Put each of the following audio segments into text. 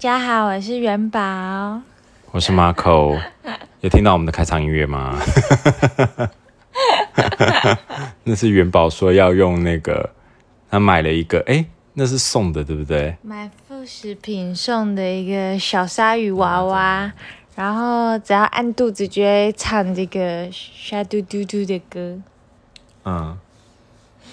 家好，我是元宝。我是 Marco，有听到我们的开场音乐吗？那是元宝说要用那个，他买了一个，哎、那是送的，对不对？买副食品送的一个小鲨鱼娃娃，然后只要按肚子就会唱这个沙嘟嘟嘟的歌。嗯，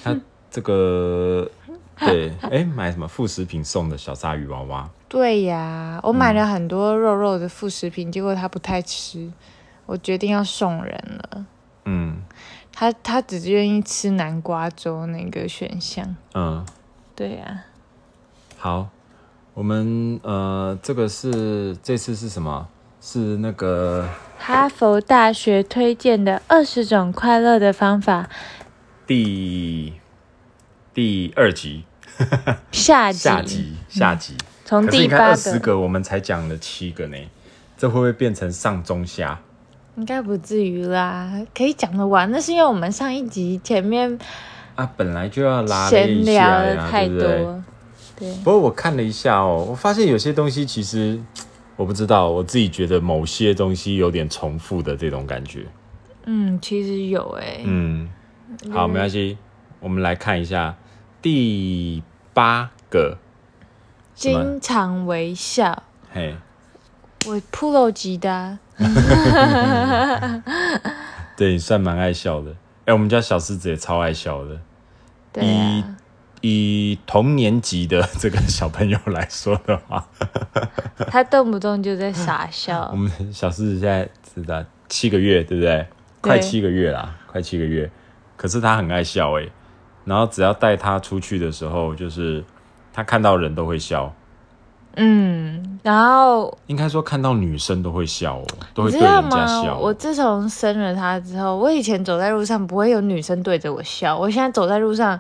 他这个对，哎、买什么副食品送的小鲨鱼娃娃？对呀，我买了很多肉肉的副食品，结果他不太吃，我决定要送人了。嗯他他只愿意吃南瓜粥那个选项。嗯，对呀，好，我们呃，这个是这次是什么？是那个哈佛大学推荐的二十种快乐的方法，第第二集下集，下集下集。从第八个，二十个，我们才讲了七个呢，这会不会变成上中下？应该不至于啦，可以讲得完。那是因为我们上一集前面啊，本来就要拉了闲聊一下呀，的太对不对？多，对，不过我看了一下哦，我发现有些东西其实我不知道，我自己觉得某些东西有点重复的这种感觉。嗯，其实有诶、嗯，好，没关系，我们来看一下第八个，经常微笑，嘿，我 pro 级的啊、对你算蛮爱笑的。哎、我们家小狮子也超爱笑的。对以啊，以同年级的 这个小朋友来说的话，他动不动就在傻笑。我，们小狮子现在是在七个月，对不对？快七个月啦，快七个月。可是他很爱笑哎、然后只要带他出去的时候，就是他看到人都会笑，嗯，然后应该说看到女生都会笑哦，都会对人家吗？笑。我自从生了他之后，我以前走在路上不会有女生对着我笑，我现在走在路上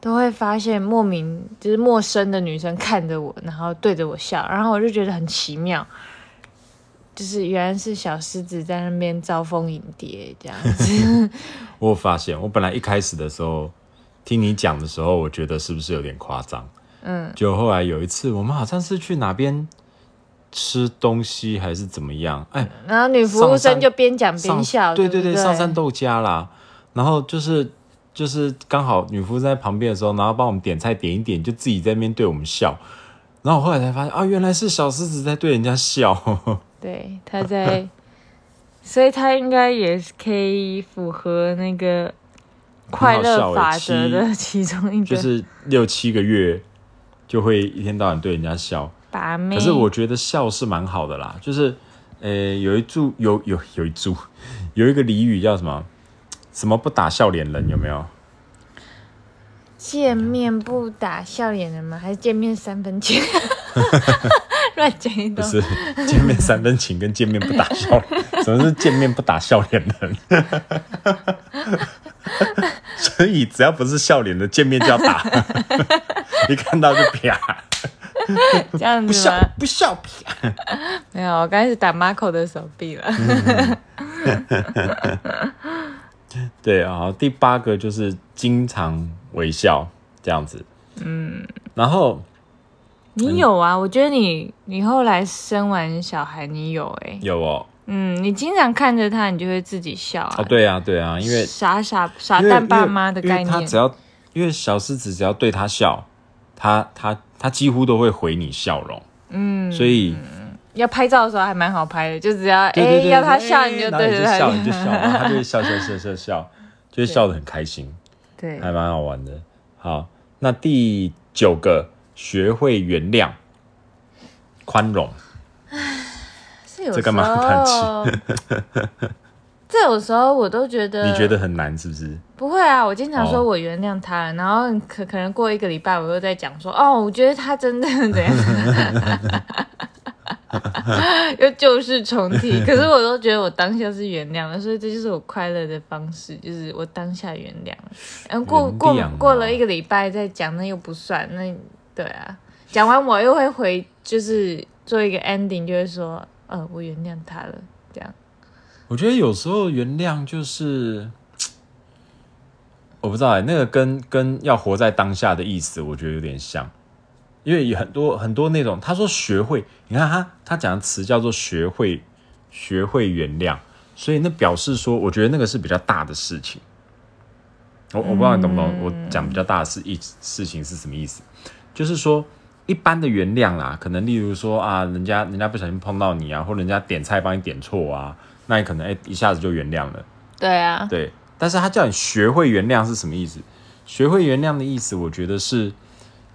都会发现莫名就是陌生的女生看着我，然后对着我笑，然后我就觉得很奇妙，就是原来是小狮子在那边招蜂引蝶这样子。我有发现，我本来一开始的时候听你讲的时候，我觉得是不是有点夸张？嗯，就后来有一次，我们好像是去哪边吃东西还是怎么样？哎，然后女服务生就边讲边笑，对对，对上山豆家啦。然后就是就是刚好女服务生在旁边的时候，然后帮我们点菜点一点，就自己在那边对我们笑。然后我后来才发现啊，原来是小狮子在对人家笑。对，他在，所以他应该也是可以符合那个快乐法则的其中一个，就是六七个月就会一天到晚对人家笑。可是我觉得笑是蛮好的啦，就是，呃，有一注有有有一注，有一个俚语叫什么？什么不打笑脸人有没有？见面不打笑脸人吗？还是见面三分情？乱讲一通。不是见面三分情跟见面不打笑脸，什么是见面不打笑脸人？所以只要不是笑脸的，见面就要打，一看到就啪，这样不笑子吗？不笑啪。没有，我刚开始打 Marco 的手臂了。对啊，好第八个就是经常微笑这样子，嗯，然后你有啊？我觉得你你后来生完小孩，你有哎、有哦，嗯，你经常看着他，你就会自己笑啊。哦，对啊，对啊，因为傻傻傻蛋爸妈的概念他只。要因为小狮子只要对他笑，他他他几乎都会回你笑容，嗯，所以要拍照的时候还蛮好拍的，就只要哎、要他笑，你就然后对着他就笑，你就笑，然后他就会笑笑笑笑笑，就会笑得很开心，对，还蛮好玩的。好，那第九个，学会原谅、宽容。这干嘛叹候，这有时候我都觉得，你觉得很难是不是？不会啊？我经常说哦我原谅他了，然后可可能过一个礼拜，我又在讲说，哦，我觉得他真的怎样，又旧事重提。可是我都觉得我当下是原谅了，所以这就是我快乐的方式，就是我当下原谅了。然后过过过了一个礼拜再讲，那又不算。那对啊，讲完我又会回，就是做一个 ending，就是说，呃，我原谅他了，这样。我觉得有时候原谅就是，我不知道哎、那个跟跟要活在当下的意思，我觉得有点像。因为有很多很多那种，他说学会，你看他他讲的词叫做学会，学会原谅，所以那表示说，我觉得那个是比较大的事情。我我不知道你懂不懂，我讲比较大的事意事情是什么意思？就是说一般的原谅啦，可能例如说啊，人家人家不小心碰到你啊，或人家点菜帮你点错啊，那你可能哎、一下子就原谅了。对啊，对，但是他叫你学会原谅是什么意思？学会原谅的意思，我觉得是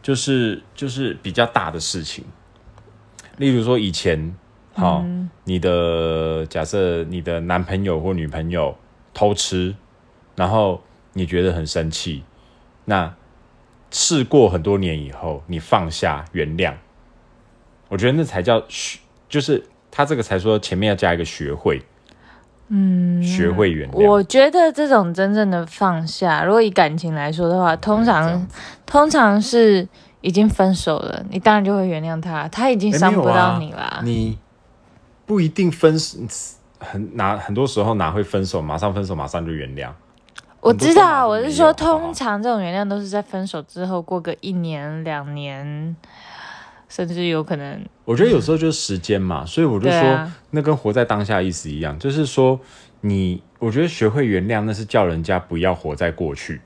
就是就是比较大的事情。例如说以前，好、你的假设你的男朋友或女朋友偷吃，然后你觉得很生气，那事过很多年以后，你放下原谅，我觉得那才叫学，就是他这个才说前面要加一个学会，嗯，学会原谅。我觉得这种真正的放下，如果以感情来说的话，通常通常是已经分手了，你当然就会原谅他，他已经伤不到你啦。你不一定分很哪很多时候哪会分手，马上分手马上就原谅。我知道我是说，通常这种原谅都是在分手之后过个一年、两年，甚至有可能我觉得有时候就是时间嘛，所以我就说、啊。那跟活在当下意思一样，就是说你，我觉得学会原谅，那是叫人家不要活在过去，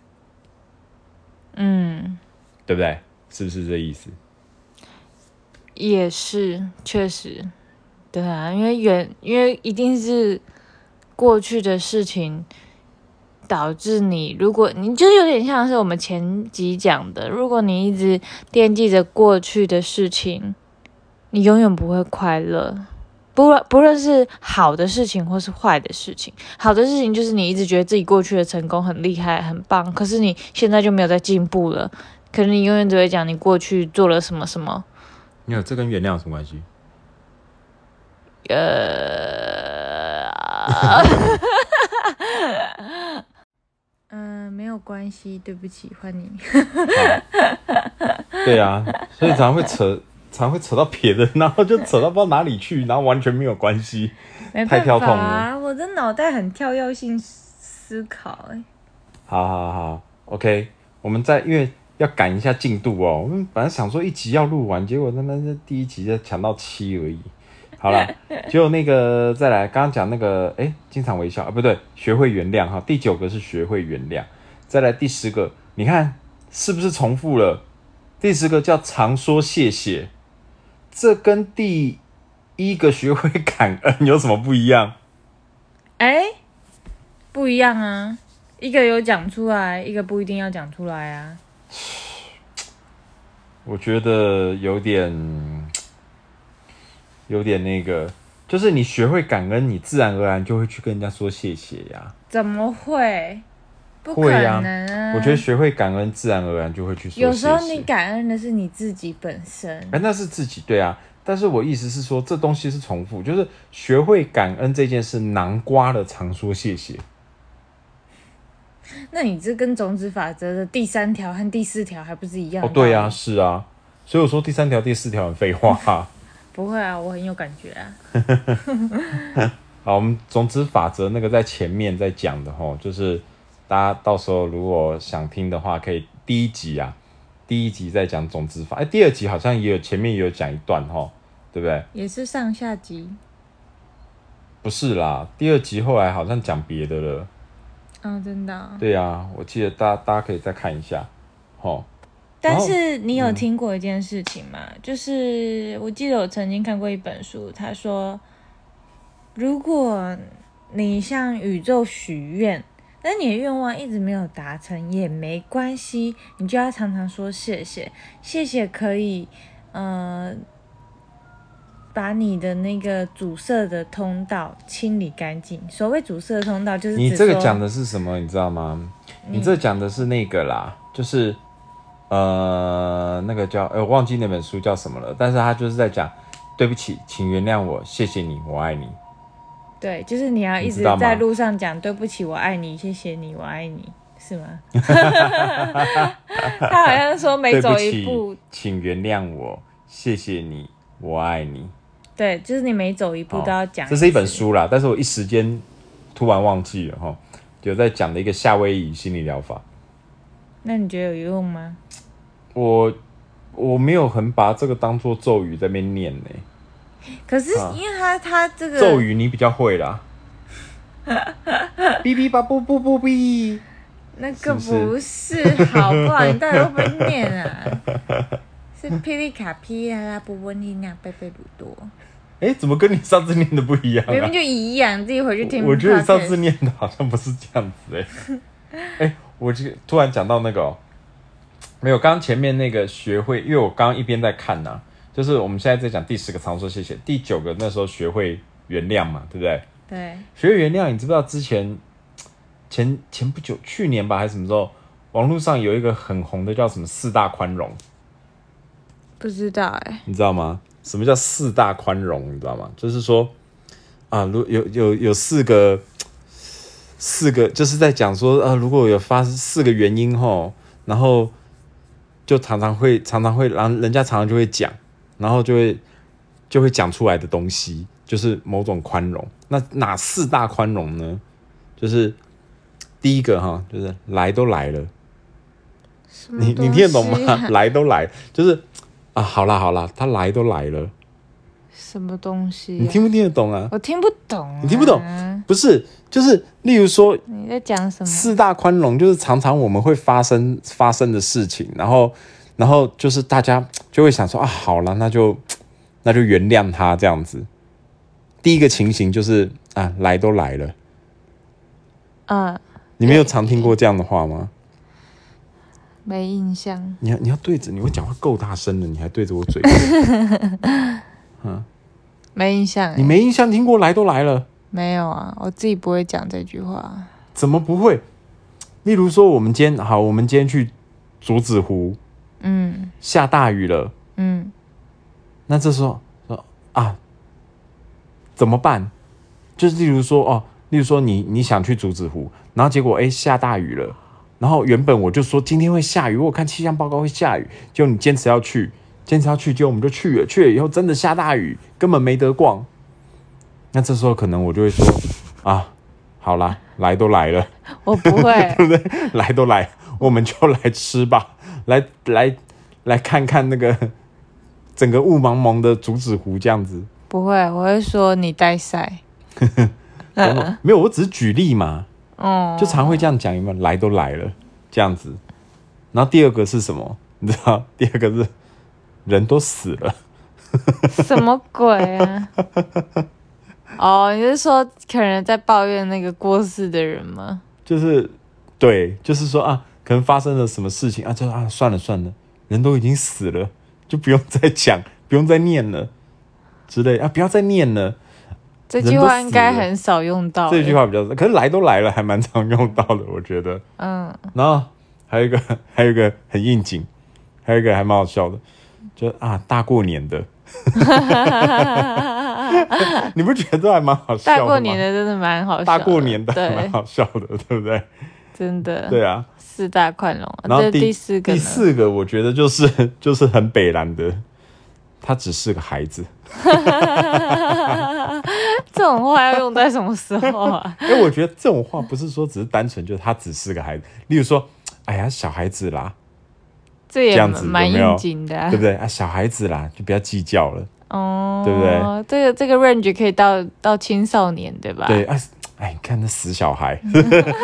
嗯，对不对？是不是这意思？也是确实，对啊，因为原因为一定是过去的事情导致你，如果你就有点像是我们前集讲的，如果你一直惦记着过去的事情，你永远不会快乐。不论不论是好的事情或是坏的事情，好的事情就是你一直觉得自己过去的成功很厉害、很棒，可是你现在就没有在进步了。可能你永远只会讲你过去做了什么什么，没有，这跟原谅有什么关系？呃，嗯，没有关系，对不起，换你。对啊，所以常会扯，常会扯到别的，然后就扯到不知道哪里去，然后完全没有关系。没办太跳痛了啊，我的脑袋很跳跃性思考、哎，好好好，OK，我们再因为要赶一下进度哦，我们本来想说一集要录完，结果他妈这第一集就抢到七而已。好了，就那个再来，刚刚讲那个，哎，经常微笑啊，不对，学会原谅哈。第九个是学会原谅，再来第十个，你看是不是重复了？第十个叫常说谢谢，这跟第一个学会感恩有什么不一样？哎、不一样啊，一个有讲出来，一个不一定要讲出来啊。我觉得有点，有点那个，就是你学会感恩，你自然而然就会去跟人家说谢谢呀。怎么会？不可会呀能啊！我觉得学会感恩，自然而然就会去说谢谢。有时候你感恩的是你自己本身。哎，那是自己对啊。但是我意思是说，这东西是重复，就是学会感恩这件事，南瓜的常说谢谢。那你这跟种子法则的第三条和第四条还不是一样？哦，对啊，，是啊。所以我说第三条、第四条很废话、不会啊，我很有感觉啊。好，我们种子法则那个在前面在讲的吼，就是大家到时候如果想听的话，可以第一集啊，第一集在讲种子法，哎，第二集好像也有前面也有讲一段吼，对不对？也是上下集不是啦，第二集后来好像讲别的了。哦，真的哦、对啊，我记得大家大家可以再看一下，吼，但是你有听过一件事情吗？就是我记得我曾经看过一本书，他说，如果你向宇宙许愿，但你的愿望一直没有达成也没关系，你就要常常说谢谢，谢谢可以，呃，把你的那个阻塞的通道清理干净。所谓阻塞的通道，就是你这个讲的是什么？你知道吗？你这讲的是那个啦，就是呃，那个叫呃，我忘记那本书叫什么了，但是他就是在讲，对不起，请原谅我，谢谢你，我爱你。对，就是你要一直在路上讲对不起，我爱你，谢谢你，我爱你，是吗？他好像说每走一步，，请原谅我，谢谢你，我爱你。对，就是你每走一步都要讲。这是一本，书啦，但是我一时间突然忘记了哈，有在讲的一个夏威夷心理疗法。那你觉得有用吗？我我没有很把这个当做咒语在那边念呢。可是啊因为他他这个咒语你比较会啦。哔哔吧不不不哔，那个是不不是，好不好？你到底会不会念啊？是霹雳卡皮啦啦波波尼娜贝贝鲁多，哎，怎么跟你上次念的不一样啊明明？就一样，自己回去听。我觉得你上次念的好像不是这样子哎、哎、我这个突然讲到那个、哦，没有，刚刚前面那个学会，因为我刚刚一边在看呐、就是我们现在在讲第十个常说谢谢，第九个那时候学会原谅嘛，对不对？对，学会原谅，你知不知道之前前前不久，去年吧还是什么时候，网络上有一个很红的叫什么四大宽容，不知道哎、你知道吗？什么叫四大宽容？你知道吗？就是说啊，如有有有四个四个，就是在讲说呃，如果有发生四个原因吼，然后就常常会常常会然后人家常常就会讲，然后就会就会讲出来的东西，就是某种宽容。那哪四大宽容呢？就是第一个哈，就是来都来了。你你听得懂吗？来都来，就是啊，好啦好啦，他来都来了，什么东西、你听不听得懂啊？我听不懂、啊，你听不懂？不是，就是例如说你在讲什么？四大宽容，就是常常我们会发生发生的事情，然后然后就是大家就会想说啊，好了，那就那就原谅他这样子。第一个情形就是啊，来都来了，嗯，你没有常听过这样的话吗？没印象。你要你要对着，你会讲话够大声了，你还对着我嘴，没印象、欸，你没印象听过来都来了。没有啊？我自己不会讲这句话。怎么不会？例如说，我们今天好，我们今天去竹子湖，嗯下大雨了，嗯，那这时候说啊，怎么办？就是例如说哦，例如说你你想去竹子湖，然后结果哎下大雨了，然后原本我就说今天会下雨，我看气象报告会下雨，结果你坚持要去，坚持要去，结果我们就去了，去了以后真的下大雨，根本没得逛。那这时候可能我就会说啊，好啦，来都来了。我不会。对不对来都来，我们就来吃吧，来来来看看那个整个雾蒙蒙的竹子湖这样子。不会，我会说你带赛。然 后没有，我只是举例嘛，哦、就常会这样讲，有没有？来都来了这样子。然后第二个是什么？你知道？第二个是人都死了，什么鬼啊？哦，你是说可能在抱怨那个过世的人吗？就是对，就是说啊，可能发生了什么事情啊，就啊算了算了，人都已经死了，就不用再讲，不用再念了之类啊，不要再念了。这句话应该很少用到。这句，话比较，可是来都来了，还蛮常用到的，我觉得。嗯，然后还有一个，还有一个很应景，还有一个还蛮好笑的，就啊大过年的，你不觉得这还蛮好笑的吗？大过年的真的蛮好笑的。大过年的还蛮，好笑的，对不对？真的。对啊。四大宽容。这然后第第四个第四个，我觉得就是就是很北蓝的，他只是个孩子。这种话要用在什么时候啊？因 为我觉得这种话不是说只是单纯就是他只是个孩子，例如说，哎呀小孩子啦，这也样子有蛮应景的、啊对不。对啊？小孩子啦，就不要计较了。哦，对不对？这个这个 range 可以到到青少年，对吧？对，啊哎，你看那死小孩，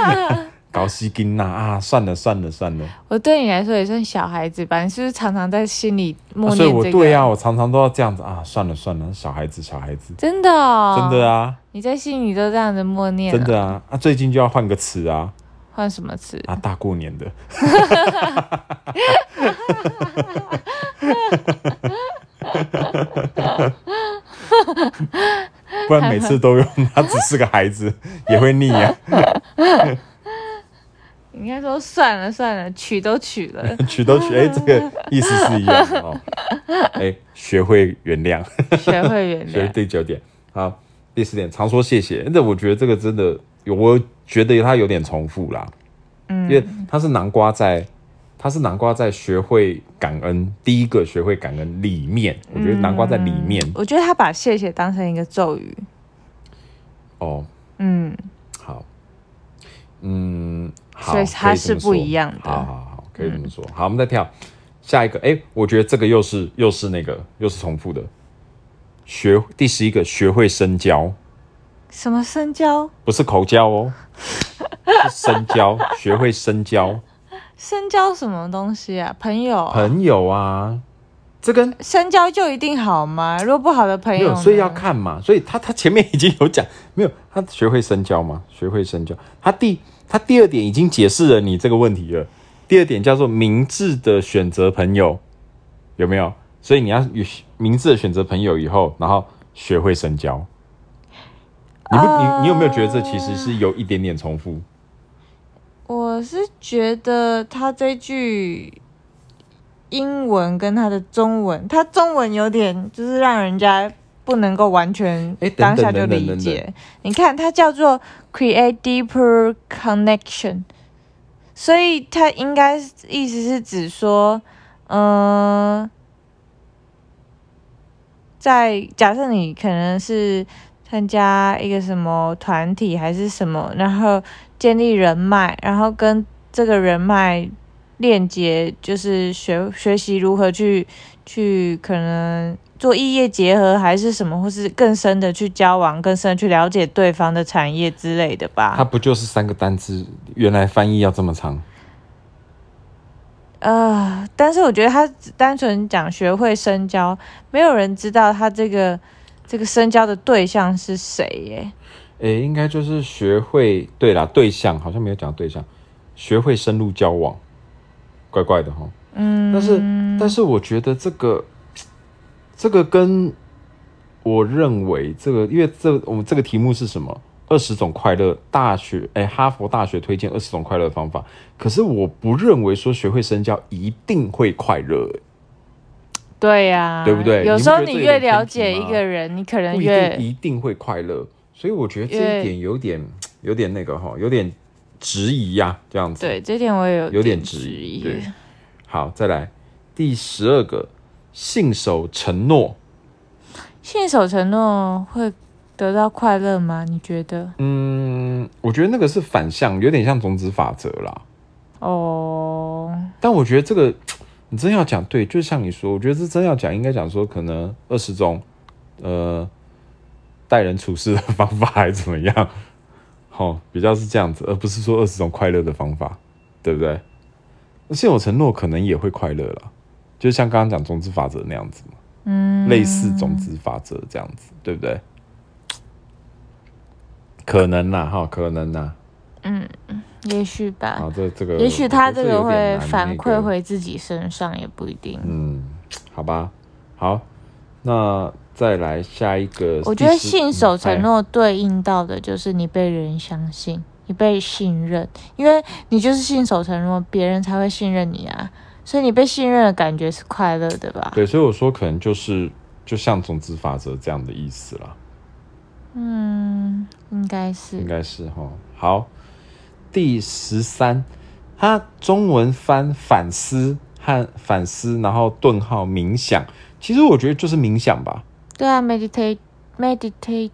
搞西金呐啊！算了算了算了，我对你来说也算小孩子吧？你是不是常常在心里默啊所以念这个？我对啊，我常常都要这样子啊！算了算了，小孩子小孩子，真的、哦，真的啊，你在心里都这样子默念、真。的啊啊！最近就要换个词啊换什么词？啊！大过年的，不然每次都用他只是个孩子也会腻啊，应该说算了算了，取都取了，取都取，哎、这个意思是一样的哦。哎、学会原谅。学会原所以谅。第九点，好，第十点，常说谢谢。那我觉得这个真的有，我觉得它有点重复啦。嗯，因为它是南瓜在，它是南瓜在学会感恩，第一个学会感恩里面，我觉得南瓜在里面、我觉得他把谢谢当成一个咒语。哦。嗯，好，嗯，好，所以它是不一样的好好好，可以这么说。好，我们再跳下一个，哎，我觉得这个又是又是那个又是重复的。学第十一个，学会深交。什么深交？不是口交哦，是深交，学会深交。深交什么东西啊？朋友？朋友啊，这跟深交就一定好吗？如果不好的朋友，所以要看嘛。所以他他前面已经有讲，没有他学会深交吗？学会深交。他第他第二点已经解释了你这个问题了。第二点叫做明智的选择朋友，有没有？所以你要明智的选择朋友以后，然后学会深交。你不你你有没有觉得这其实是有一点点重复？我是觉得他这句英文跟他的中文，他中文有点就是让人家不能够完全当下就理解。你看，它叫做 create deeper connection。所以他应该意思是指说，嗯，在假设你可能是参加一个什么团体还是什么，然后建立人脉，然后跟这个人脉链接，就是学学习如何去去可能。做异业结合还是什么，或是更深的去交往，更深的去了解对方的产业之类的吧。它不就是三个单字？原来翻译要这么长？呃，但是我觉得他单纯讲学会深交，没有人知道他这个这个深交的对象是谁耶？诶，应该就是学会对啦，对象好像没有讲对象，学会深入交往，怪怪的哈。嗯，但是但是我觉得这个。这个跟我认为这个，因为这我们这个题目是什么？二十种快乐大学，哎，哈佛大学推荐二十种快乐方法。可是我不认为说学会深交一定会快乐。对呀，对不对？有时候你越了解一个人，你可能越一定会快乐。所以我觉得这一点有点有点那个哈，有点质疑呀，这样子。对，这点我也有有点质疑。对，好，再来第十二个。信守承诺，信守承诺会得到快乐吗？你觉得？嗯，我觉得那个是反向，有点像种子法则啦。哦，但我觉得这个你真要讲对，就像你说，我觉得这真要讲，应该讲说可能二十种呃待人处事的方法，还是怎么样？好，比较是这样子，而不是说二十种快乐的方法，对不对？信守承诺可能也会快乐了。就像刚刚讲种子法则那样子嘛，嗯，类似种子法则这样子，对不对？可能呐，哈，可能呐，嗯，也许吧。好，这这个，也许他这个会反馈回自己身上，也不一定。嗯，好吧，好，那再来下一个。我觉得信守承诺对应到的就是你被人相信，你被信任，因为你就是信守承诺，别人才会信任你啊。所以你被信任的感觉是快乐的吧？对，所以我说可能就是就像种子法则这样的意思了。嗯，应该是，应该是哈。好，第十三，它中文翻反思和反思，然后顿号冥想，其实我觉得就是冥想吧。对啊，meditate，meditate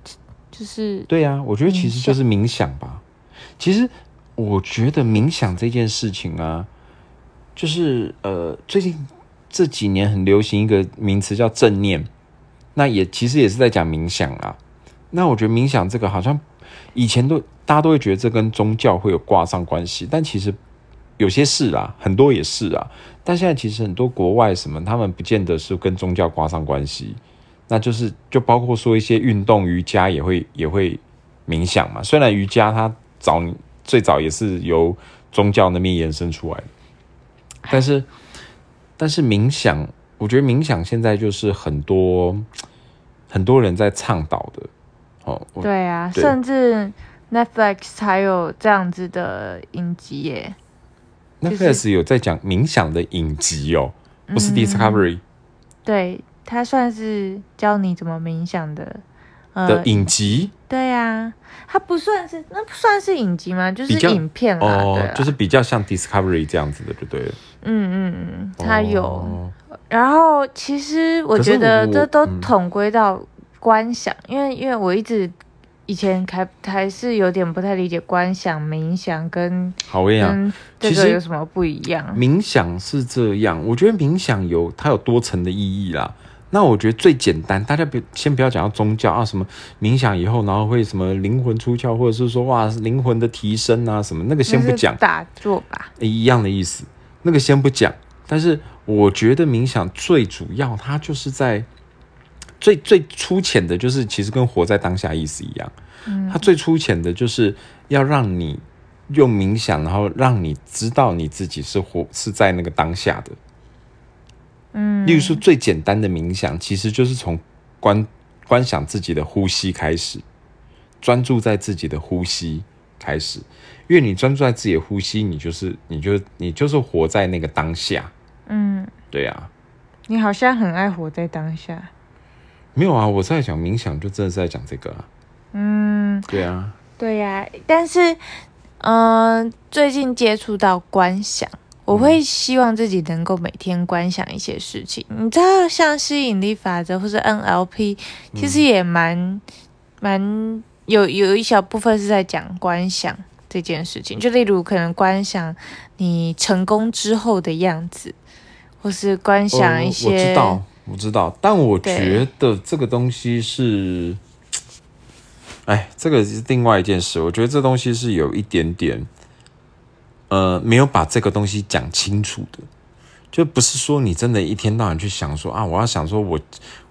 就是对啊，我觉得其实就是冥想吧。其实我觉得冥想这件事情啊。就是呃，最近这几年很流行一个名词叫正念，那也其实也是在讲冥想啊。那我觉得冥想这个好像以前都大家都会觉得这跟宗教会有挂上关系，但其实有些是啊，很多也是啊。但现在其实很多国外什么，他们不见得是跟宗教挂上关系，那就是就包括说一些运动瑜伽也会也会冥想嘛。虽然瑜伽它早最早也是由宗教那边延伸出来。但是，但是冥想，我觉得冥想现在就是很多很多人在倡导的哦。对啊，甚至 Netflix 还有这样子的影集耶。Netflix 有在讲冥想的影集哦，不是 Discovery。对，它算是教你怎么冥想的的影集。对呀，它不算是那不算是影集吗？就是影片啊，就是比较像 Discovery 这样子的，就对了。嗯嗯嗯，它有，然后其实我觉得这都统归到观想，因为因为我一直以前还还是有点不太理解观想、冥想跟好，我跟你讲，这其实个有什么不一样？冥想是这样，我觉得冥想有它有多层的意义啦。那我觉得最简单，大家别先不要讲到宗教啊，什么冥想以后，然后会什么灵魂出窍，或者是说哇灵魂的提升啊，什么那个先不讲，打坐吧。一样的意思，那个先不讲。但是我觉得冥想最主要，它就是在最最粗浅的，就是其实跟活在当下意思一样。它最粗浅的就是要让你用冥想，然后让你知道你自己是活是在那个当下的。嗯，例如说，最简单的冥想，其实就是从观观想自己的呼吸开始，专注在自己的呼吸开始。因为你专注在自己的呼吸，你就是你就你就是活在那个当下。嗯，对啊，你好像很爱活在当下。没有啊，我在讲冥想，就真的是在讲这个啊。嗯，对啊，对呀、但是，嗯、最近接触到观想，我会希望自己能够每天观想一些事情。你知道，像吸引力法则或者 NLP，其实也蛮蛮有有一小部分是在讲观想这件事情。就例如，可能观想你成功之后的样子，或是观想一呃些。我知道，我知道，但我觉得这个东西是，哎，这个是另外一件事。我觉得这东西是有一点点，呃，没有把这个东西讲清楚的。就不是说你真的一天到晚去想说啊，我要想说我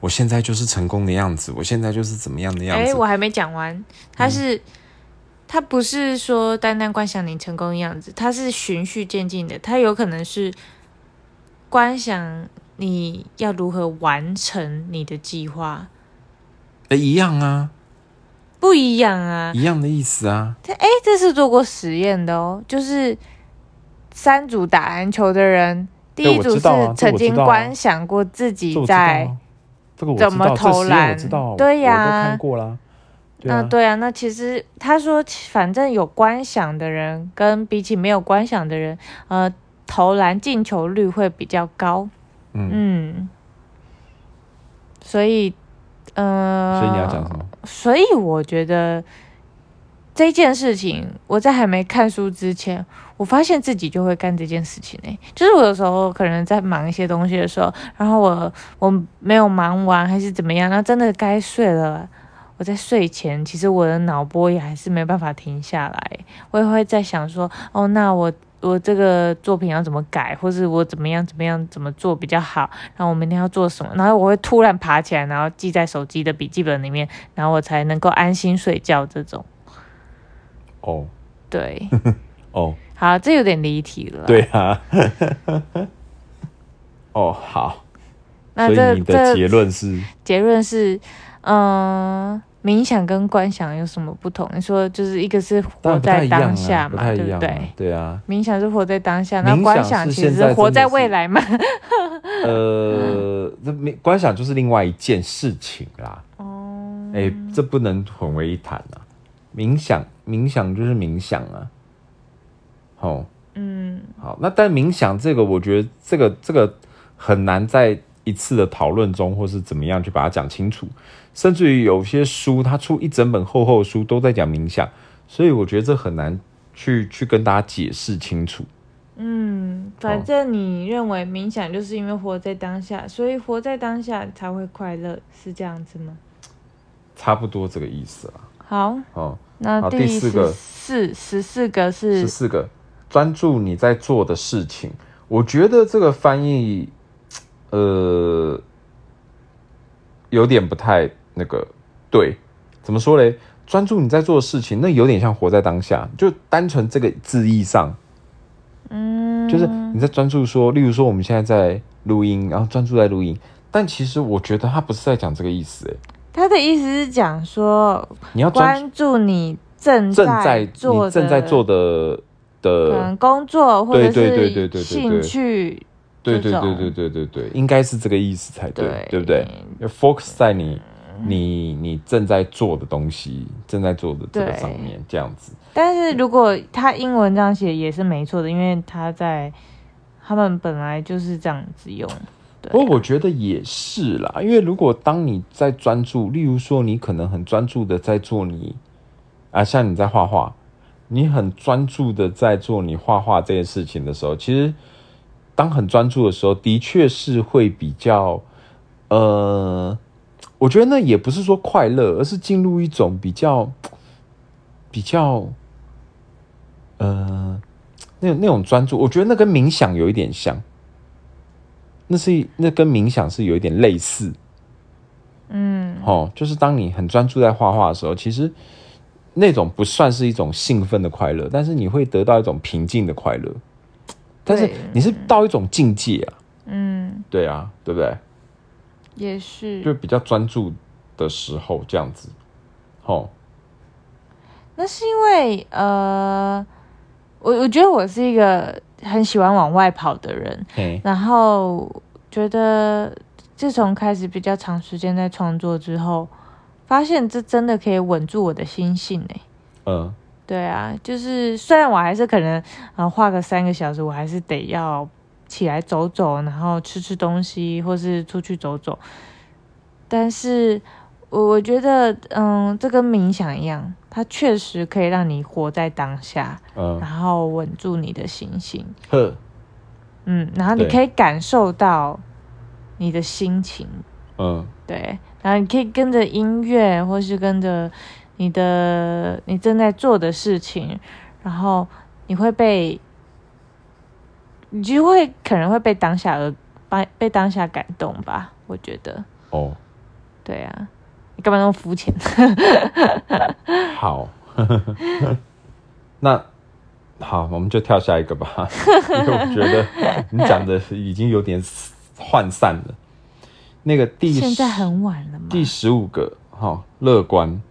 我现在就是成功的样子，我现在就是怎么样的样子哎、子。我还没讲完，他是、他不是说单单观想你成功的样子，他是循序渐进的，他有可能是观想你要如何完成你的计划，哎一样啊，不一样啊。一样的意思啊。哎、这是做过实验的哦，就是三组打篮球的人，第一组是曾经观想过自己在。怎么投篮对呀我都看过啦。对啊，那对啊，那其实他说，反正有观想的人跟比起没有观想的人，呃，投篮进球率会比较高。嗯，嗯，所以，呃，所以你要讲什么？所以我觉得这件事情，我在还没看书之前，我发现自己就会干这件事情呢、就是我有时候可能在忙一些东西的时候，然后我我没有忙完还是怎么样，那真的该睡了。我在睡前，其实我的脑波也还是没办法停下来，我也会在想说，哦，那我我这个作品要怎么改，或是我怎么样怎么样怎么做比较好，然后我明天要做什么，然后我会突然爬起来，然后记在手机的笔记本里面，然后我才能够安心睡觉。这种，哦对，哦，好，这有点离题了。对，啊。哦，好，那这这结论是，结论是，嗯、冥想跟观想有什么不同？你说就是一个是活在当下嘛，对不对？对啊，冥想是活在当下，那观想其实是活在未来嘛。呃，那没观想就是另外一件事情啦。哦，哎、这不能混为一谈啊。冥想，冥想就是冥想啊。哦，嗯，好，那但冥想这个，我觉得这个这个很难在一次的讨论中，或是怎么样去把它讲清楚。甚至于有些书，他出一整本厚厚的书都在讲冥想，所以我觉得这很难去去跟大家解释清楚。嗯，反正你认为冥想就是因为活在当下，所以活在当下才会快乐，是这样子吗？差不多这个意思啦。好，哦，那好第四个四十四个是十四个，专注你在做的事情。我觉得这个翻译，呃，有点不太那个对。怎么说嘞？专注你在做的事情，那有点像活在当下，就单纯这个字义上，嗯，就是你在专注说，例如说我们现在在录音，然后专注在录音，但其实我觉得他不是在讲这个意思，哎，他的意思是讲说，你要专注你正正在做正在做的的可能工作或者对对对对对是对兴趣，对对对对对对对，应该是这个意思才对，对对不对？要 focus 在你你你正在做的东西，正在做的这个对上面，这样子。但是如果他英文这样写也是没错的，因为他在他们本来就是这样子用。不过我觉得也是啦，因为如果当你在专注，例如说你可能很专注的在做你啊，像你在画画，你很专注的在做你画画这件事情的时候，其实当很专注的时候，的确是会比较呃，我觉得那也不是说快乐，而是进入一种比较比较呃那那种专注，我觉得那跟冥想有一点像。那是那跟冥想是有一点类似，嗯，哦，就是当你很专注在画画的时候，其实那种不算是一种兴奋的快乐，但是你会得到一种平静的快乐，但是你是到一种境界啊，嗯，对啊，对不对？也是。就比较专注的时候这样子，哦，那是因为呃，我我觉得我是一个很喜欢往外跑的人，然后觉得自从开始比较长时间在创作之后，发现这真的可以稳住我的心性哎。嗯，对啊，就是虽然我还是可能啊画个三个小时，我还是得要起来走走，然后吃吃东西，或是出去走走。但是我我觉得，嗯，这跟冥想一样，它确实可以让你活在当下，嗯。然，后稳住你的心性。呵，嗯，然后你可以感受到你的心情，嗯，对，然后你可以跟着音乐，或是跟着你的你正在做的事情，然后你会被，你就会可能会被当下而被被当下感动吧，我觉得，哦，对啊，你干嘛那么肤浅？好，那好，我们就跳下一个吧，因为我觉得你讲的已经有点涣散了。那个第现在很晚了吗，第十五个，哈、乐观，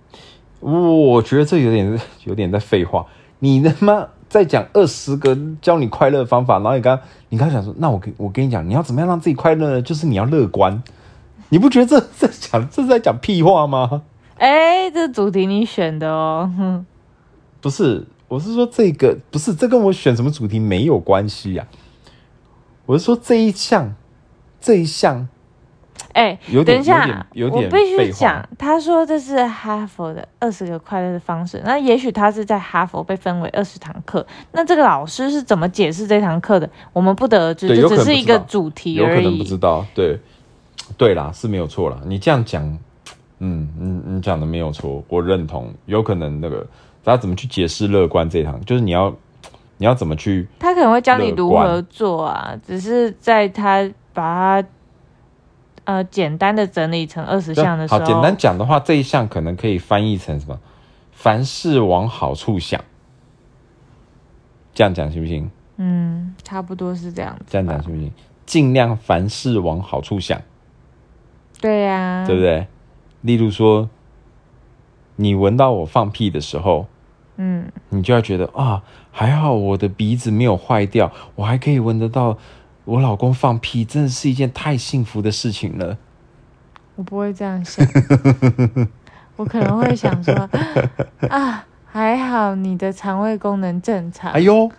我觉得这有点有点在废话。你他妈再讲二十个教你快乐的方法，然后你刚你刚想说，那我跟我跟你讲，你要怎么样让自己快乐呢？就是你要乐观。你不觉得这 在讲这是在讲屁话吗？哎，这主题你选的哦，哼，不是，我是说这个不是，这跟我选什么主题没有关系呀、我是说这一项，这一项哎，有点等一下，我必须讲，他说这是哈佛的二十个快乐的方式。那也许他是在哈佛被分为二十堂课，那这个老师是怎么解释这堂课的，我们不得而知，这只是一个主题而已。有可能不知道，对，对啦，是没有错啦。你这样讲，嗯，你你讲的没有错，我认同。有可能那个大家怎么去解释乐观这一堂，就是你要你要怎么去，他可能会教你如何做啊，只是在他把它呃简单的整理成二十项的时候，好简单讲的话，这一项可能可以翻译成什么？凡事往好处想。这样讲行不行？嗯，差不多是这样。这样讲行不行？尽量凡事往好处想。对呀、对不对？例如说，你闻到我放屁的时候，嗯，你就要觉得啊，还好我的鼻子没有坏掉，我还可以闻得到我老公放屁，真的是一件太幸福的事情了。我不会这样想，我可能会想说 啊，还好你的肠胃功能正常。哎呦，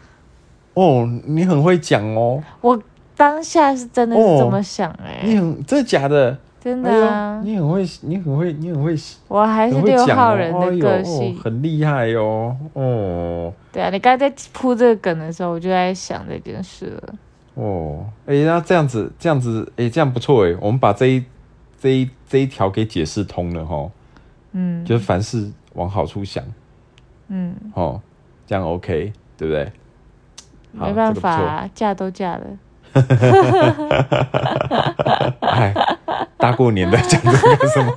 哦，你很会讲哦，我当下是真的是这么想哎、你很真的假的？真的啊，你很会，你很会，你很会，我还是六号人的个性。哦，很厉害哦，哦。对啊，你刚才在铺这个梗的时候，我就在想这件事了。哦，哎、那这样子，这样子，哎、这样不错哎。我们把这一、这一、这一条给解释通了哈，嗯就是凡事往好处想，嗯，哦，这样 OK，对不对？好没办法、啊，嫁都嫁了。哎，大过年的 讲这个干什么？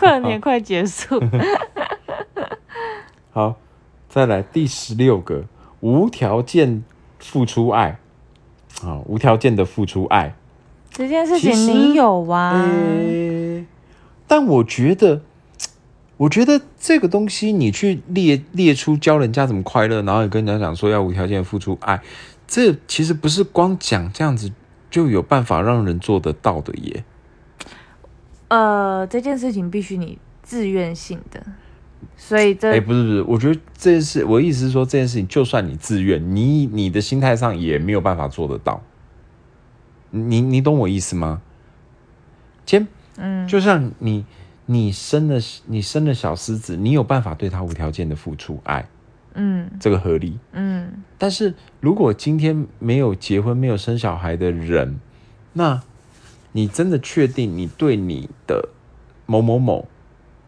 过年快结束，好，再来第十六个，无条件付出爱。啊、无条件的付出爱。这件事情你有啊？诶但我觉得，我觉得这个东西你去列列出教人家怎么快乐，然后也跟人家讲说要无条件付出爱，这其实不是光讲这样子就有办法让人做得到的耶。呃，这件事情必须你自愿性的。所以这哎、不是不是，我觉得这件事，我的意思是说，这件事情就算你自愿，你你的心态上也没有办法做得到。你你懂我意思吗？先，嗯，就像你你生了你生了小狮子，你有办法对他无条件的付出爱，嗯这个合理。嗯但是如果今天没有结婚、没有生小孩的人，那你真的确定你对你的某某某，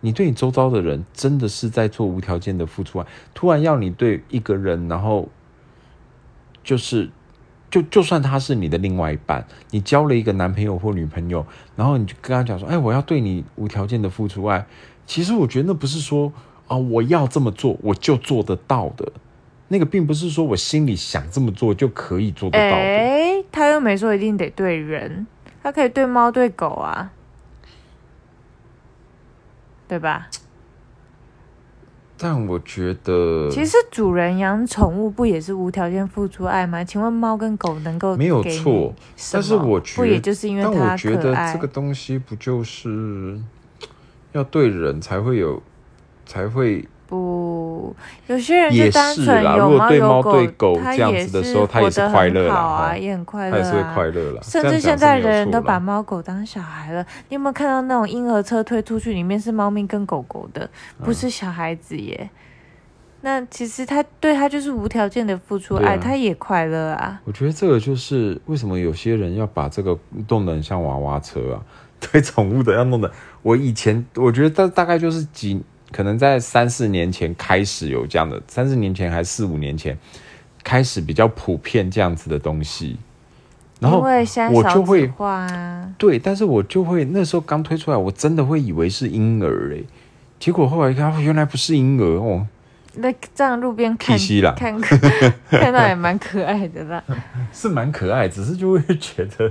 你对你周遭的人真的是在做无条件的付出爱？突然要你对一个人，然后就是就就算他是你的另外一半，你交了一个男朋友或女朋友，然后你就跟他讲说：“哎，我要对你无条件的付出爱。”其实我觉得那不是说啊、我要这么做我就做得到的。那个并不是说我心里想这么做就可以做得到的。哎、他又没说一定得对人，他可以对猫对狗啊，对吧？但我觉得，其实主人养宠物不也是无条件付出爱吗？请问猫跟狗能够没有错但是我觉得不也就是因为我觉得这个东西不就是要对人才会有，才会不，有些人也就单纯对猫对狗，这样子的时候他也是快乐啦很好啊，也很快乐啊，他也是会快乐啦。甚至现在人人都把猫狗当小孩了。你有没有看到那种婴儿车推出去，里面是猫咪跟狗狗的，不嗯是小孩子耶？那其实他对他就是无条件的付出爱，他也快乐啊。我觉得这个就是为什么有些人要把这个弄得很像娃娃车啊，对宠物的要弄的。我以前我觉得大大概就是几，可能在三四年前开始有这样的，三四年前还是四五年前开始比较普遍这样子的东西。然后我就会对，但是我就会那时候刚推出来，我真的会以为是婴儿诶、结果后来一看，哦原来不是婴儿哦，那这样路边看看 看到也蛮可爱的啦。是蛮可爱，只是就会觉得，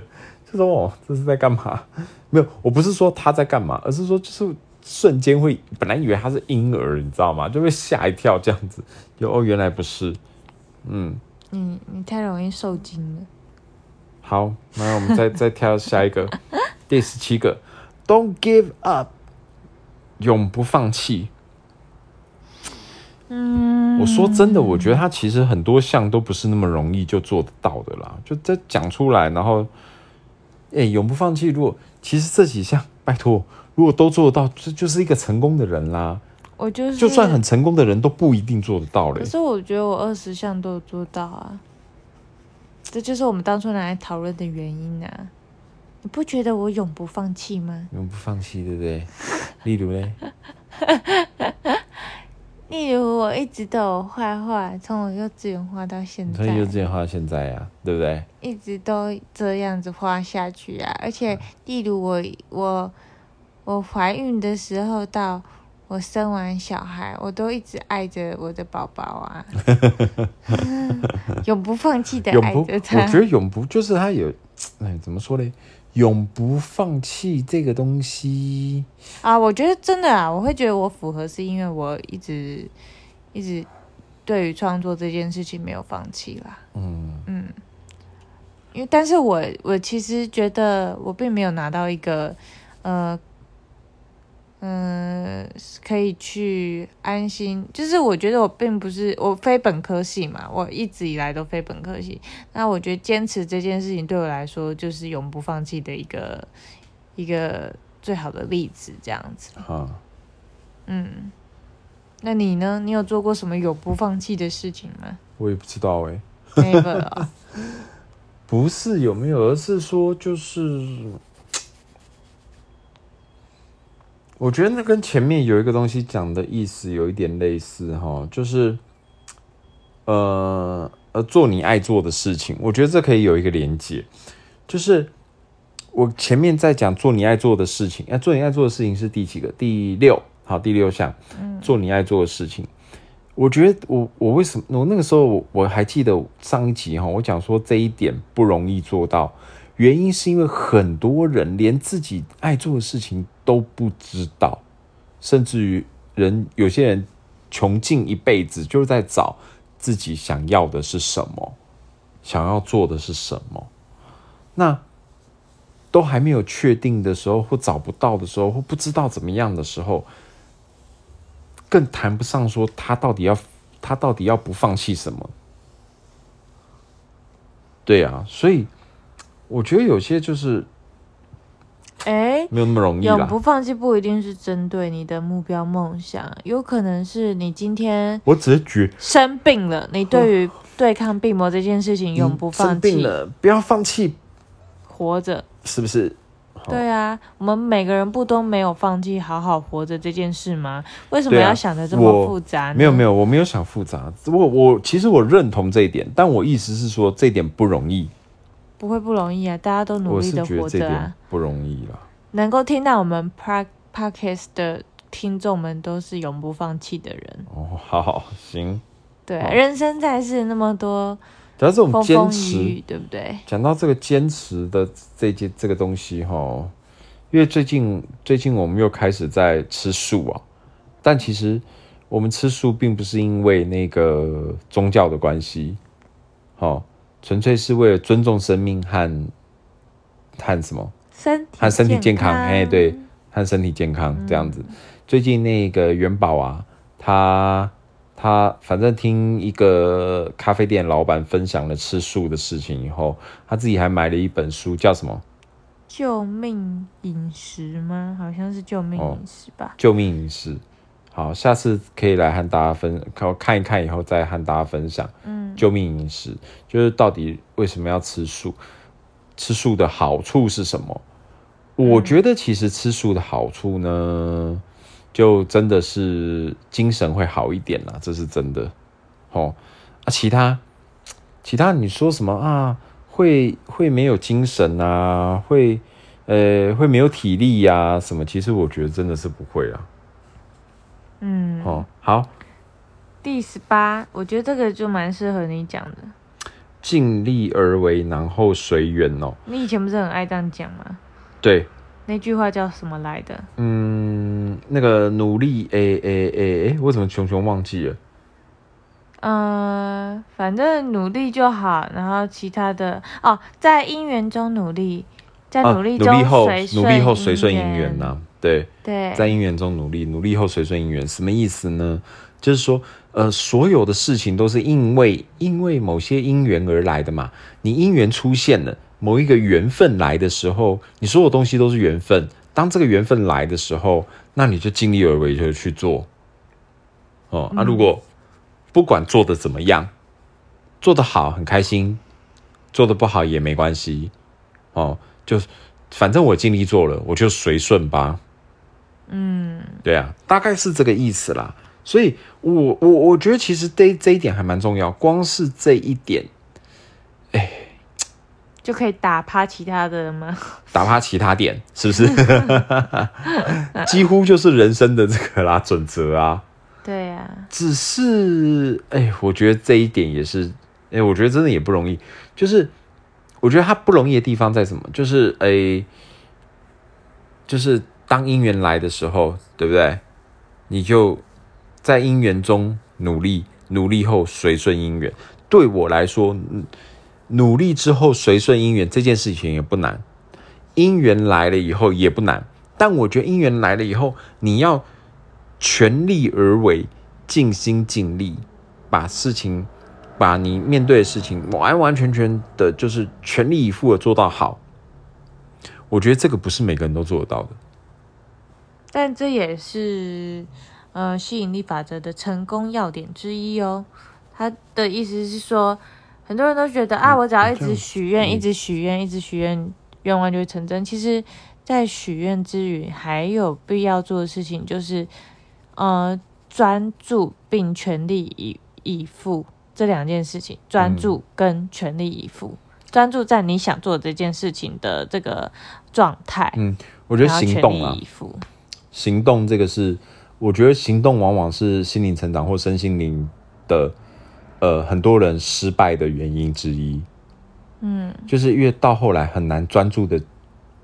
就说哦，这是在干嘛？没有，我不是说他在干嘛，而是说就是瞬间会本来以为他是婴儿，你知道吗？就会吓一跳这样子，就哦原来不是，嗯，你你太容易受惊了。好，那我们再 再挑下一个，第十七个，Don't give up，永不放弃。嗯，我说真的，我觉得他其实很多项都不是那么容易就做得到的啦。就再讲出来，然后，哎、永不放弃。如果其实这几项，拜托，如果都做得到，这就是一个成功的人啦。我就是就算很成功的人都不一定做得到嘞可。是我觉得我二十项都有做到啊，这就是我们当初拿来讨论的原因啊。你不觉得我永不放弃吗？永不放弃，对不对？例如嘞，例如我一直都有画画，从我幼稚园画到现在从幼，稚园画到现在呀、对不对？一直都这样子画下去啊。而且，例如我我我怀孕的时候到我生完小孩，我都一直爱着我的宝宝啊，永不放弃的爱着我他。觉得永不就是他有，哎，怎么说嘞？永不放弃这个东西，啊，我觉得真的啊，我会觉得我符合，是因为我一直一直对于创作这件事情没有放弃啦。嗯，嗯，因为但是我我其实觉得我并没有拿到一个呃嗯、可以去安心，就是我觉得我并不是我非本科系嘛，我一直以来都非本科系。那我觉得坚持这件事情对我来说就是永不放弃的一个一个最好的例子，这样子。啊。嗯，那你呢？你有做过什么永不放弃的事情吗我也不知道哎、？Never 啊、不是有没有，而是说就是，我觉得那跟前面有一个东西讲的意思有一点类似哈，就是，呃呃，做你爱做的事情，我觉得这可以有一个连接，就是我前面在讲做你爱做的事情，那、做你爱做的事情是第几个？第六，好，第六项，做你爱做的事情。我觉得我我为什么我那个时候我我还记得上一集哈，我讲说这一点不容易做到，原因是因为很多人连自己爱做的事情都不知道，甚至于人有些人穷尽一辈子就是在找自己想要的是什么，想要做的是什么，那都还没有确定的时候，或找不到的时候，或不知道怎么样的时候。更谈不上说他到底要他到底要不放弃什么。对啊，所以我觉得有些就是哎，没有那么容易。永不放弃不一定是针对你的目标梦想，有可能是你今天我只是觉生病了，你对于对抗病魔这件事情永不放弃生病弃，了，不要放弃，活着。是不是？对啊，我们每个人不都没有放弃好好活着这件事吗？为什么要想的这么复杂呢？没有没有，我没有想复杂。我我其实我认同这一点，但我意思是说这一点不容易。不会不容易啊，大家都努力的活着啊。不容易啦。能够听到我们 Park Podcast 的听众们都是永不放弃的人。哦，好好行。对啊、人生在世那么多只要这种风风雨坚持，雨，对不对？讲到这个坚持的这件这个东西哈，因为最近最近我们又开始在吃素啊，但其实我们吃素并不是因为那个宗教的关系，哦，纯粹是为了尊重生命和和什么身体和身体健康，康，哎，对，和身体健康这样子。最近那个元宝啊，他他反正听一个咖啡店老板分享了吃素的事情以后，他自己还买了一本书，叫什么救命饮食吗？好像是救命哦饮食吧。《救命饮食》。好，下次可以来和大家分看看一看，以后再和大家分享。嗯，救命饮食就是到底为什么要吃素？吃素的好处是什么？我觉得其实吃素的好处呢，就真的是精神会好一点啦，这是真的。哦，啊，其他其他你说什么啊？会会没有精神啊？会呃会没有体力呀、什么？其实我觉得真的是不会啦。嗯，哦，好，第十八，我觉得这个就蛮适合你讲的。尽力而为，然后随缘哦。你以前不是很爱这样讲吗？对，那句话叫什么来的？嗯，那个努力，诶诶诶诶，我怎么熊熊忘记了？呃，反正努力就好，然后其他的哦，在姻缘中努力，在啊努力中后努力后随顺因缘缘呐、对，对，在因缘中努力，努力后随顺因缘，什么意思呢？就是说，呃，所有的事情都是因为因为某些因缘而来的嘛。你因缘出现了，某一个缘分来的时候，你所有东西都是缘分。当这个缘分来的时候，那你就尽力而为，就去做。哦，那、如果不管做的怎么样，做得好很开心，做得不好也没关系。哦，就反正我尽力做了，我就随顺吧。嗯，对啊，大概是这个意思啦。所以我，我我觉得其实这这一点还蛮重要。光是这一点，哎就可以打趴其他的人吗？打趴其他点，是不是？几乎就是人生的这个啦准则啊。对呀、只是，哎，我觉得这一点也是，哎，我觉得真的也不容易。就是，我觉得它不容易的地方在什么？就是，哎，就是当姻缘来的时候，对不对？你就在姻缘中努力，努力后随顺姻缘。对我来说，努力之后随顺姻缘这件事情也不难，姻缘来了以后也不难。但我觉得姻缘来了以后，你要全力而为，尽心尽力，把事情，把你面对的事情完完全全的，就是全力以赴的做到好。我觉得这个不是每个人都做得到的。但这也是呃吸引力法则的成功要点之一哦。他的意思是说，很多人都觉得啊，我只要一直许愿，嗯一直许愿，一直许愿，愿望就会成真。其实，在许愿之余，还有必要做的事情就是，呃，专注并全力以以赴这两件事情，专注跟全力以赴。专注在你想做的这件事情的这个状态，嗯，我觉得行动啊。行动这个是，我觉得行动往往是心灵成长或身心灵的，呃，很多人失败的原因之一。嗯就是越到后来很难专注的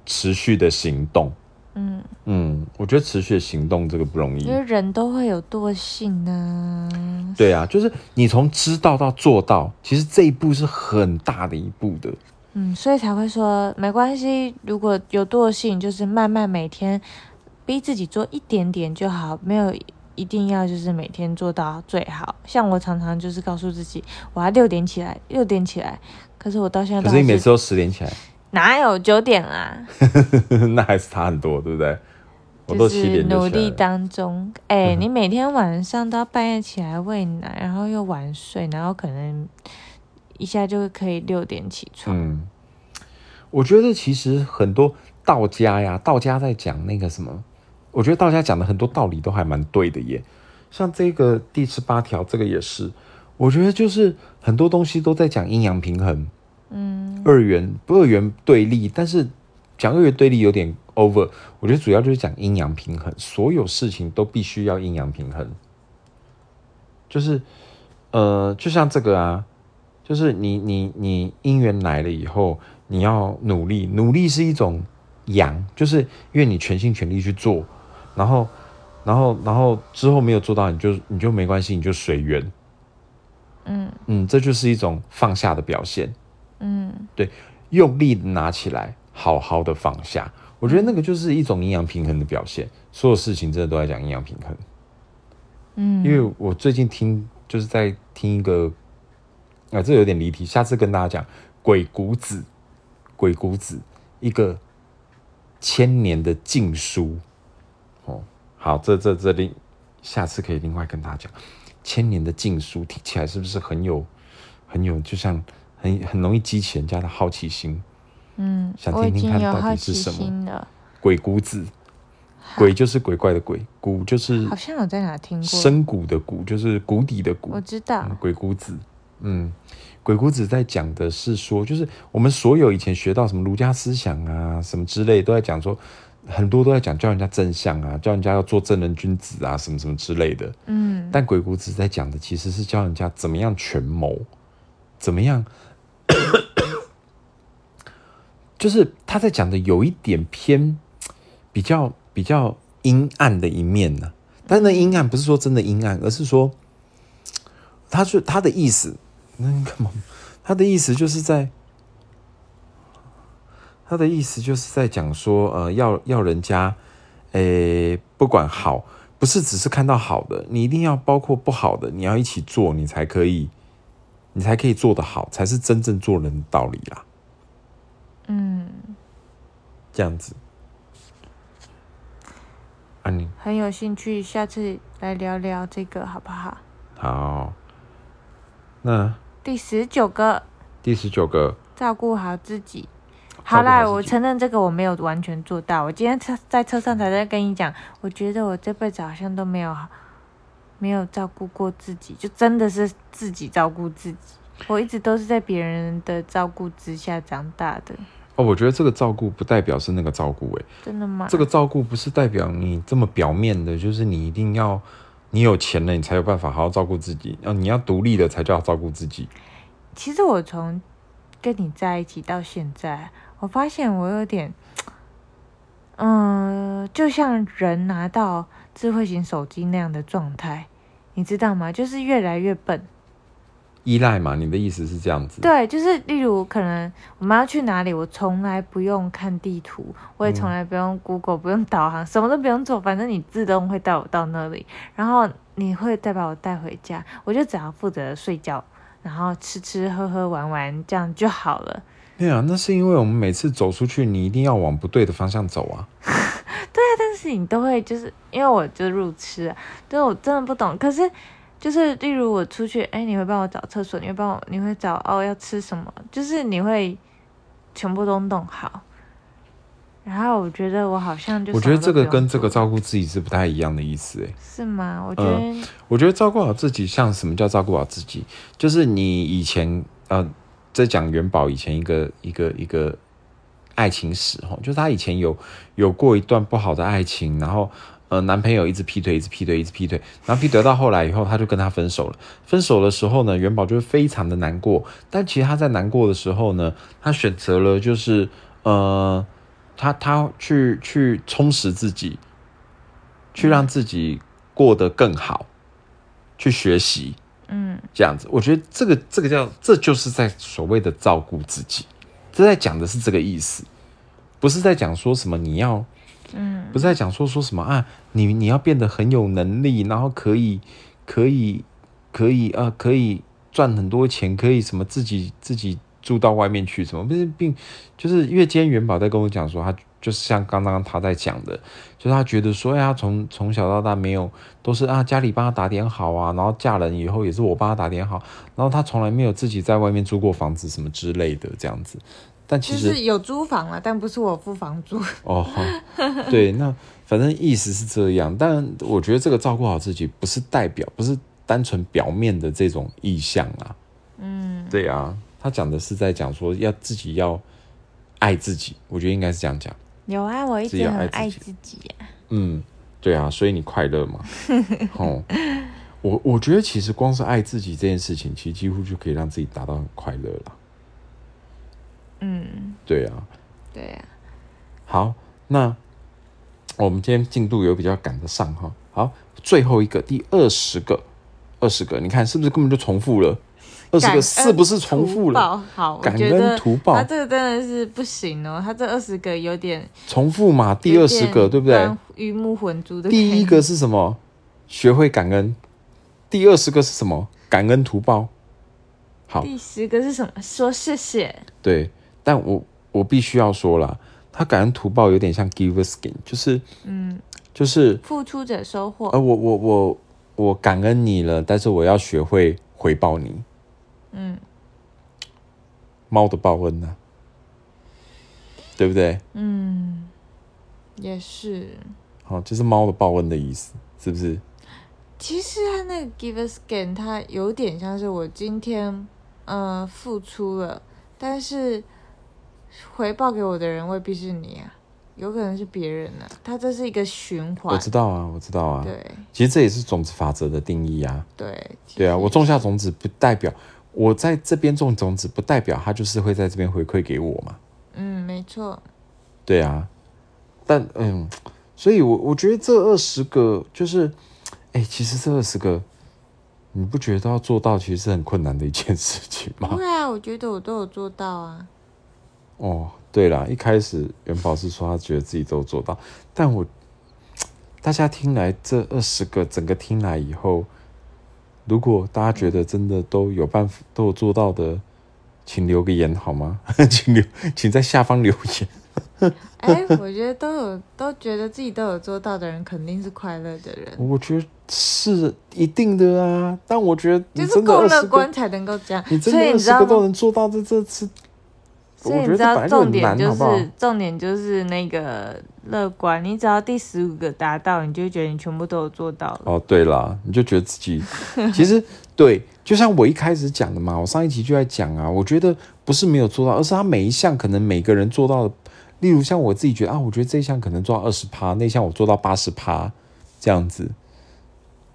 持续的行动。嗯，嗯，我觉得持续的行动这个不容易因。为人都会有惰性呢、对啊，就是你从知道到做到，其实这一步是很大的一步的。嗯，所以才会说没关系，如果有惰性，就是慢慢每天逼自己做一点点就好，没有一定要就是每天做到最好。像我常常就是告诉自己，我要六点起来，六点起来。可是我到现在，可是你每次都十点起来，哪有九点啦？那还是差很多，对不对？我都七点努力当中，哎，你每天晚上都要半夜起来喂奶，然后又晚睡，然后可能一下就可以六点起床。嗯，我觉得其实很多道家呀，道家在讲那个什么，我觉得道家讲的很多道理都还蛮对的耶。像这个第十八条，这个也是，我觉得就是很多东西都在讲阴阳平衡。嗯，二元不二元对立，但是讲二元对立有点。over，我觉得主要就是讲阴阳平衡，所有事情都必须要阴阳平衡。就是，呃，就像这个啊，就是你你你姻缘来了以后，你要努力，努力是一种阳，就是因为你全心全力去做，然后，然后，然后之后没有做到，你就你就没关系，你就随缘。嗯嗯，这就是一种放下的表现。嗯，对，用力拿起来，好好的放下。我觉得那个就是一种阴阳平衡的表现，所有事情真的都在讲阴阳平衡。嗯，因为我最近听就是在听一个，啊，这有点离题，下次跟大家讲《鬼谷子》，《鬼谷子》一个千年的禁书。哦，好，这这这里下次可以另外跟大家讲，千年的禁书听起来是不是很有很有，就像很很容易激起人家的好奇心。嗯，想听听看到底是什么？鬼谷子，鬼就是鬼怪的鬼，谷就是好像有在哪听过，深谷的谷就是谷底的谷。我知道鬼谷子，嗯，鬼谷子在讲的是说，就是我们所有以前学到什么儒家思想啊，什么之类，都在讲说，很多都在讲教人家真相啊，教人家要做正人君子啊，什么什么之类的。嗯，但鬼谷子在讲的其实是教人家怎么样权谋，怎么样。就是他在讲的有一点偏比较比较阴暗的一面呢，但那阴暗不是说真的阴暗，而是说，他是他的意思，那干嘛？他的意思就是在，他的意思就是在讲说，呃，要要人家，诶，不管好，不是只是看到好的，你一定要包括不好的，你要一起做，你才可以，你才可以做得好，才是真正做人的道理啦。嗯，这样子，啊，你很有兴趣，下次来聊聊这个好不好？好，那第十九个，第十九个，照顾好自己。好啦，我承认这个我没有完全做到。我今天车在车上才在跟你讲，我觉得我这辈子好像都没有没有照顾过自己，就真的是自己照顾自己。我一直都是在别人的照顾之下长大的。哦，我觉得这个照顾不代表是那个照顾，哎，真的吗？这个照顾不是代表你这么表面的，就是你一定要你有钱了，你才有办法好好照顾自己，要你要独立的才叫照顾自己。其实我从跟你在一起到现在，我发现我有点，嗯，就像人拿到智慧型手机那样的状态，你知道吗？就是越来越笨。依赖嘛？你的意思是这样子？对，就是例如可能我们要去哪里，我从来不用看地图，我也从来不用 Google，不用导航，什么都不用做，反正你自动会带我到那里，然后你会再把我带回家，我就只要负责睡觉，然后吃吃喝喝玩玩，这样就好了。对啊，那是因为我们每次走出去，你一定要往不对的方向走啊。对啊，但是你都会就是因为我就路痴，就是我真的不懂，可是。就是例如我出去，哎，你会帮我找厕所，你会帮我，你会找哦要吃什么，就是你会全部都弄好。然后我觉得我好像就我觉得这个跟这个照顾自己是不太一样的意思，哎，是吗？我觉得我觉得照顾好自己像什么叫照顾好自己？就是你以前呃在讲元宝以前一个一个一个爱情史哈，就是他以前有有过一段不好的爱情，然后。呃，男朋友一直劈腿，一直劈腿，一直劈腿，然后劈腿到后来以后，他就跟他分手了。分手的时候呢，元宝就会非常的难过。但其实他在难过的时候呢，他选择了就是呃，他他去去充实自己，去让自己过得更好，去学习，嗯，这样子。我觉得这个这个叫这就是在所谓的照顾自己，这在讲的是这个意思，不是在讲说什么你要。嗯，不是在讲说说什么啊，你你要变得很有能力，然后可以可以可以啊，可以赚很多钱，可以什么自己自己住到外面去，什么不是并就是因为今天元宝在跟我讲说，他就是像刚刚他在讲的，就是他觉得说，哎呀，从从小到大没有都是啊家里帮他打点好啊，然后嫁人以后也是我帮他打点好，然后他从来没有自己在外面租过房子什么之类的这样子。但其实就是有租房了，但不是我付房租。哦，对，那反正意思是这样，但我觉得这个照顾好自己不是代表，不是单纯表面的这种意向啊。嗯，对啊，他讲的是在讲说要自己要爱自己，我觉得应该是这样讲。有啊，我一直很爱自自己呀、嗯，对啊，所以你快乐嘛？哦，我我觉得其实光是爱自己这件事情，其实几乎就可以让自己达到很快乐了。嗯，对啊，对啊、好，那我们今天进度有比较赶得上哈。好，最后一个第二十个，二十个，你看是不是根本就重复了？二十感个是不是重复了？好，感恩图报他这个真的是不行哦，他这二十个有点重复嘛？第二十个对不对？？鱼目混珠的。第一个，是什么？学会感恩。第二十个是什么？感恩图报。好，第十个是什么？说谢谢。对，但我我必须要说了，他感恩图报有点像 give a skin，就是嗯，就是付出者收获。呃，我我我我感恩你了，但是我要学会回报你。嗯猫的报恩呢、对不对？嗯，也是。好、就是猫的报恩的意思，是不是？其实它那个 give us gain，它有点像是我今天呃付出了，但是回报给我的人未必是你啊，有可能是别人呢、啊。它这是一个循环我。知道啊，我知道啊。对其实这也是种子法则的定义啊。对对啊，我种下种子不代表我在这边种种子，不代表他就是会在这边回馈给我嘛。嗯，没错。对啊，但嗯，所以我我觉得这二十个就是，哎、其实这二十个，你不觉得要做到其实是很困难的一件事情吗？对啊，我觉得我都有做到啊。哦，对啦，一开始元宝是说他觉得自己都有做到，但我大家听来这二十个整个听来以后，如果大家觉得真的都有办法都有做到的，请留个言好吗？请留，请在下方留言。哎，我觉得都有都觉得自己都有做到的人，肯定是快乐的人，我觉得是一定的啊，但我觉得就是够乐观才能够这样。你真的所以二十个都你知道吗？能做到，这这次，我所以你知道重，点就？是重点就是那个乐观，你只要第十五个达到，你就觉得你全部都有做到了。哦，对啦，你就觉得自己其实 对，就像我一开始讲的嘛，我上一集就在讲啊，我觉得不是没有做到，而是他每一项可能每个人做到的，例如像我自己觉得啊，我觉得这一项可能做到二十趴，那一项我做到八十趴，这样子，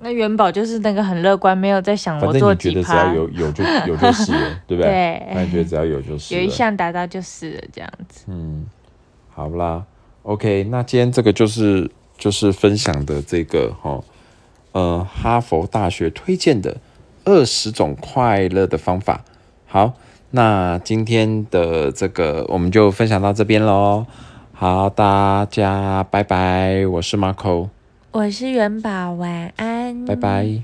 那元宝就是那个很乐观，没有在想反我做正你觉得只要，有有就有就是了，对不对？对那你觉得只要有就是。有一项达到就是了，这样子。嗯，好啦，OK，那今天这个就是就是分享的这个哈，呃，哈佛大学推荐的二十种快乐的方法。好，那今天的这个我们就分享到这边喽。好，大家拜拜，我是 Marco，我是元宝，晚安，拜拜。